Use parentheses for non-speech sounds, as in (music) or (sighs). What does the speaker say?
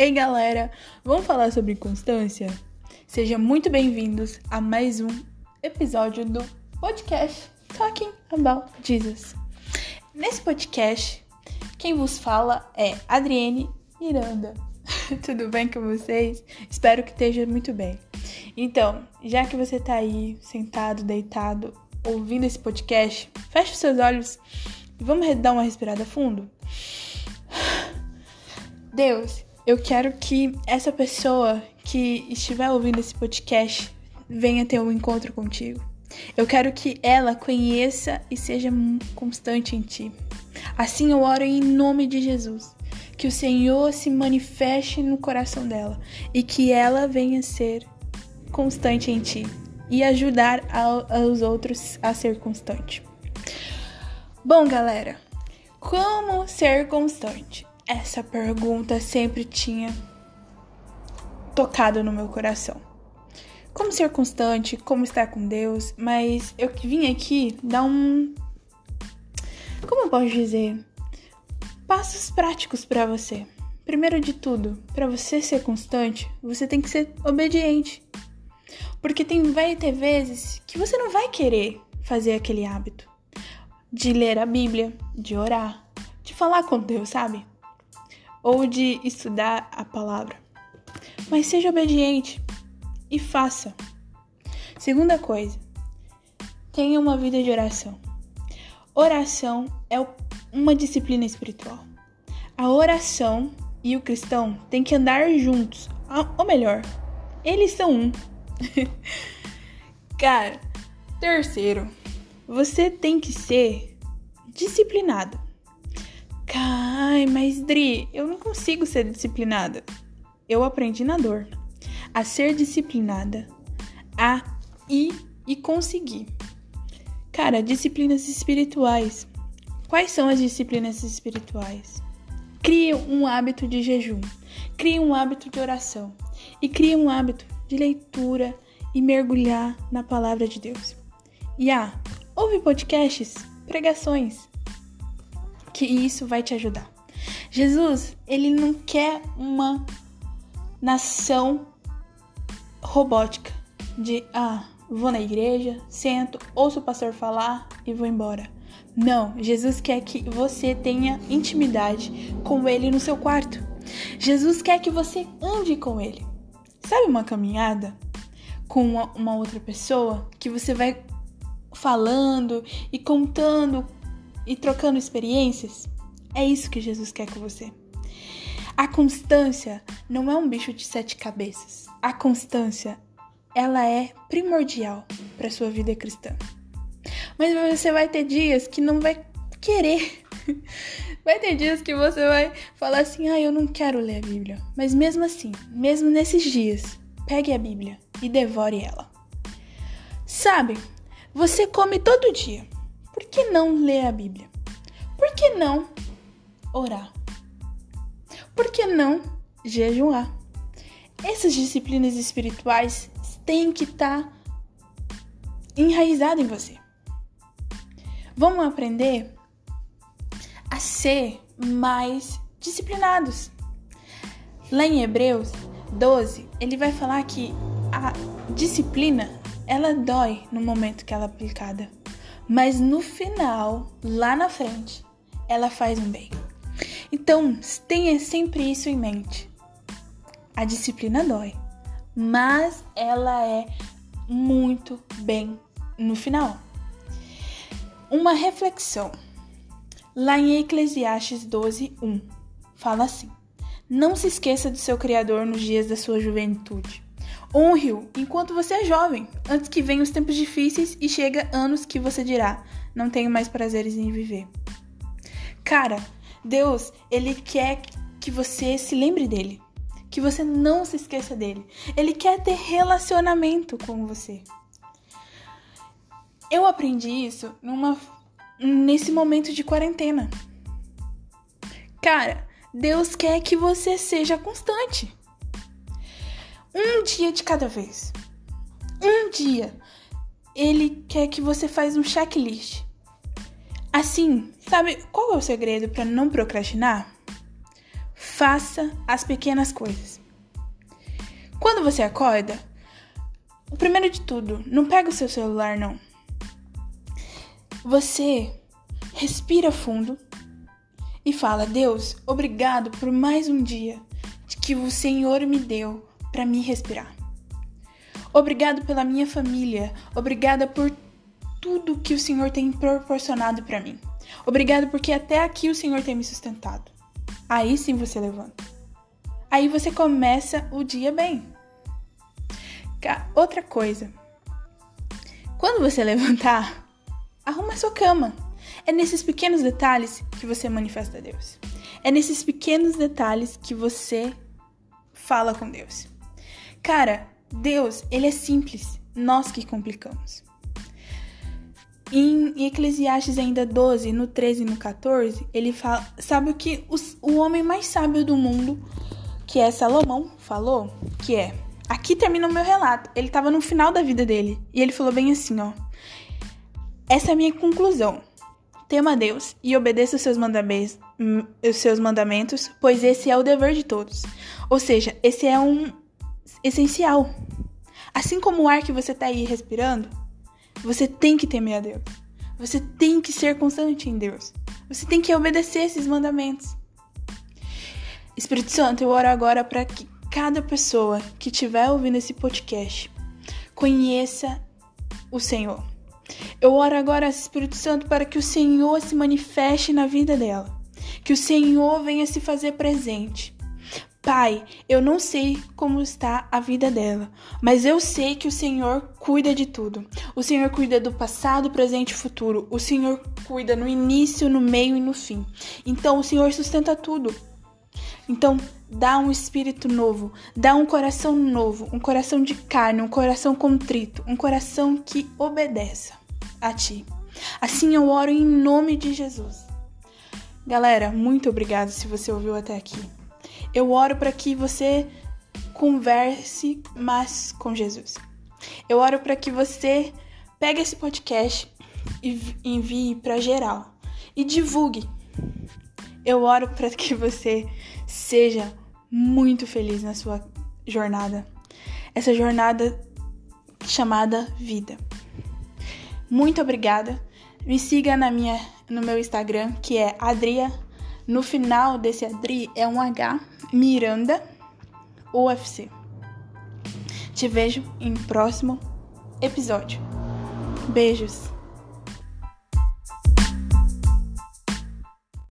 Ei galera, vamos falar sobre constância? Sejam muito bem-vindos a mais um episódio do podcast Talking About Jesus. Nesse podcast, quem vos fala é Adriene Miranda. (laughs) Tudo bem com vocês? Espero que esteja muito bem. Então, já que você tá aí sentado, deitado, ouvindo esse podcast, feche os seus olhos e vamos dar uma respirada fundo. (sighs) Deus, eu quero que essa pessoa que estiver ouvindo esse podcast venha ter um encontro contigo. Eu quero que ela conheça e seja constante em ti. Assim eu oro em nome de Jesus. Que o Senhor se manifeste no coração dela e que ela venha ser constante em ti e ajudar aos outros a ser constante. Bom, galera, como ser constante? Essa pergunta sempre tinha tocado no meu coração. Como ser constante, como estar com Deus, mas eu vim aqui dar um. Como eu posso dizer? Passos práticos para você. Primeiro de tudo, para você ser constante, você tem que ser obediente. Porque tem vai ter vezes que você não vai querer fazer aquele hábito de ler a Bíblia, de orar, de falar com Deus, sabe? Ou de estudar a palavra. Mas seja obediente e faça. Segunda coisa, tenha uma vida de oração. Oração é uma disciplina espiritual. A oração e o cristão têm que andar juntos, ou melhor, eles são um. (laughs) Cara, terceiro, você tem que ser disciplinado. Ai, mas Dri, eu não consigo ser disciplinada. Eu aprendi na dor a ser disciplinada, a ir e conseguir. Cara, disciplinas espirituais. Quais são as disciplinas espirituais? Crie um hábito de jejum, crie um hábito de oração e crie um hábito de leitura e mergulhar na palavra de Deus. E ah, ouve podcasts, pregações, que isso vai te ajudar. Jesus, ele não quer uma nação robótica de ah, vou na igreja, sento, ouço o pastor falar e vou embora. Não, Jesus quer que você tenha intimidade com ele no seu quarto. Jesus quer que você ande com ele. Sabe uma caminhada com uma, uma outra pessoa que você vai falando e contando e trocando experiências? É isso que Jesus quer com você. A constância não é um bicho de sete cabeças. A constância, ela é primordial para sua vida cristã. Mas você vai ter dias que não vai querer. (laughs) Vai ter dias que você vai falar assim: "Ah, eu não quero ler a Bíblia". Mas mesmo assim, mesmo nesses dias, pegue a Bíblia e devore ela. Sabe? Você come todo dia. Por que não ler a Bíblia? Por que não orar? Por que não jejuar? Essas disciplinas espirituais têm que estar tá enraizadas em você. Vamos aprender a ser mais disciplinados. Lá em Hebreus 12, ele vai falar que a disciplina ela dói no momento que ela é aplicada mas no final, lá na frente, ela faz um bem. Então, tenha sempre isso em mente. A disciplina dói, mas ela é muito bem no final. Uma reflexão. Lá em Eclesiastes 12, 1, fala assim: Não se esqueça do seu Criador nos dias da sua juventude Honre-o enquanto você é jovem, antes que venham os tempos difíceis e chega anos que você dirá: não tenho mais prazeres em viver. Cara, Deus, ele quer que você se lembre dele, que você não se esqueça dele. Ele quer ter relacionamento com você. Eu aprendi isso numa nesse momento de quarentena. Cara, Deus quer que você seja constante. Um dia de cada vez. Um dia. Ele quer que você faz um checklist. Assim, sabe qual é o segredo para não procrastinar? Faça as pequenas coisas. Quando você acorda, o primeiro de tudo, não pega o seu celular não. Você respira fundo e fala: "Deus, obrigado por mais um dia que o Senhor me deu para me respirar. Obrigado pela minha família, obrigada por tudo que o Senhor tem proporcionado para mim. Obrigado porque até aqui o Senhor tem me sustentado. Aí sim você levanta. Aí você começa o dia bem. Outra coisa. Quando você (laughs) levantar, arruma sua cama. É nesses pequenos detalhes que você manifesta a Deus. É nesses pequenos detalhes que você fala com Deus. Cara, Deus, ele é simples, nós que complicamos. Em Eclesiastes ainda 12, no 13 e no 14, ele fala, sabe o que os, o homem mais sábio do mundo, que é Salomão, falou? Que é, aqui termina o meu relato. Ele estava no final da vida dele e ele falou bem assim, ó. Essa é a minha conclusão. Tema Deus e obedeça os seus os seus mandamentos, pois esse é o dever de todos. Ou seja, esse é um essencial. Assim como o ar que você está aí respirando, você tem que temer a Deus. Você tem que ser constante em Deus. Você tem que obedecer esses mandamentos. Espírito Santo, eu oro agora para que cada pessoa que estiver ouvindo esse podcast conheça o Senhor. Eu oro agora, Espírito Santo, para que o Senhor se manifeste na vida dela. Que o Senhor venha se fazer presente. Pai, eu não sei como está a vida dela, mas eu sei que o Senhor cuida de tudo. O Senhor cuida do passado, presente e futuro. O Senhor cuida no início, no meio e no fim. Então o Senhor sustenta tudo. Então, dá um espírito novo, dá um coração novo, um coração de carne, um coração contrito, um coração que obedeça a ti. Assim eu oro em nome de Jesus. Galera, muito obrigada se você ouviu até aqui. Eu oro para que você converse mais com Jesus. Eu oro para que você pegue esse podcast e envie para geral e divulgue. Eu oro para que você seja muito feliz na sua jornada. Essa jornada chamada vida. Muito obrigada. Me siga na minha no meu Instagram, que é Adria no final desse Adri é um H, Miranda, UFC. Te vejo em próximo episódio. Beijos.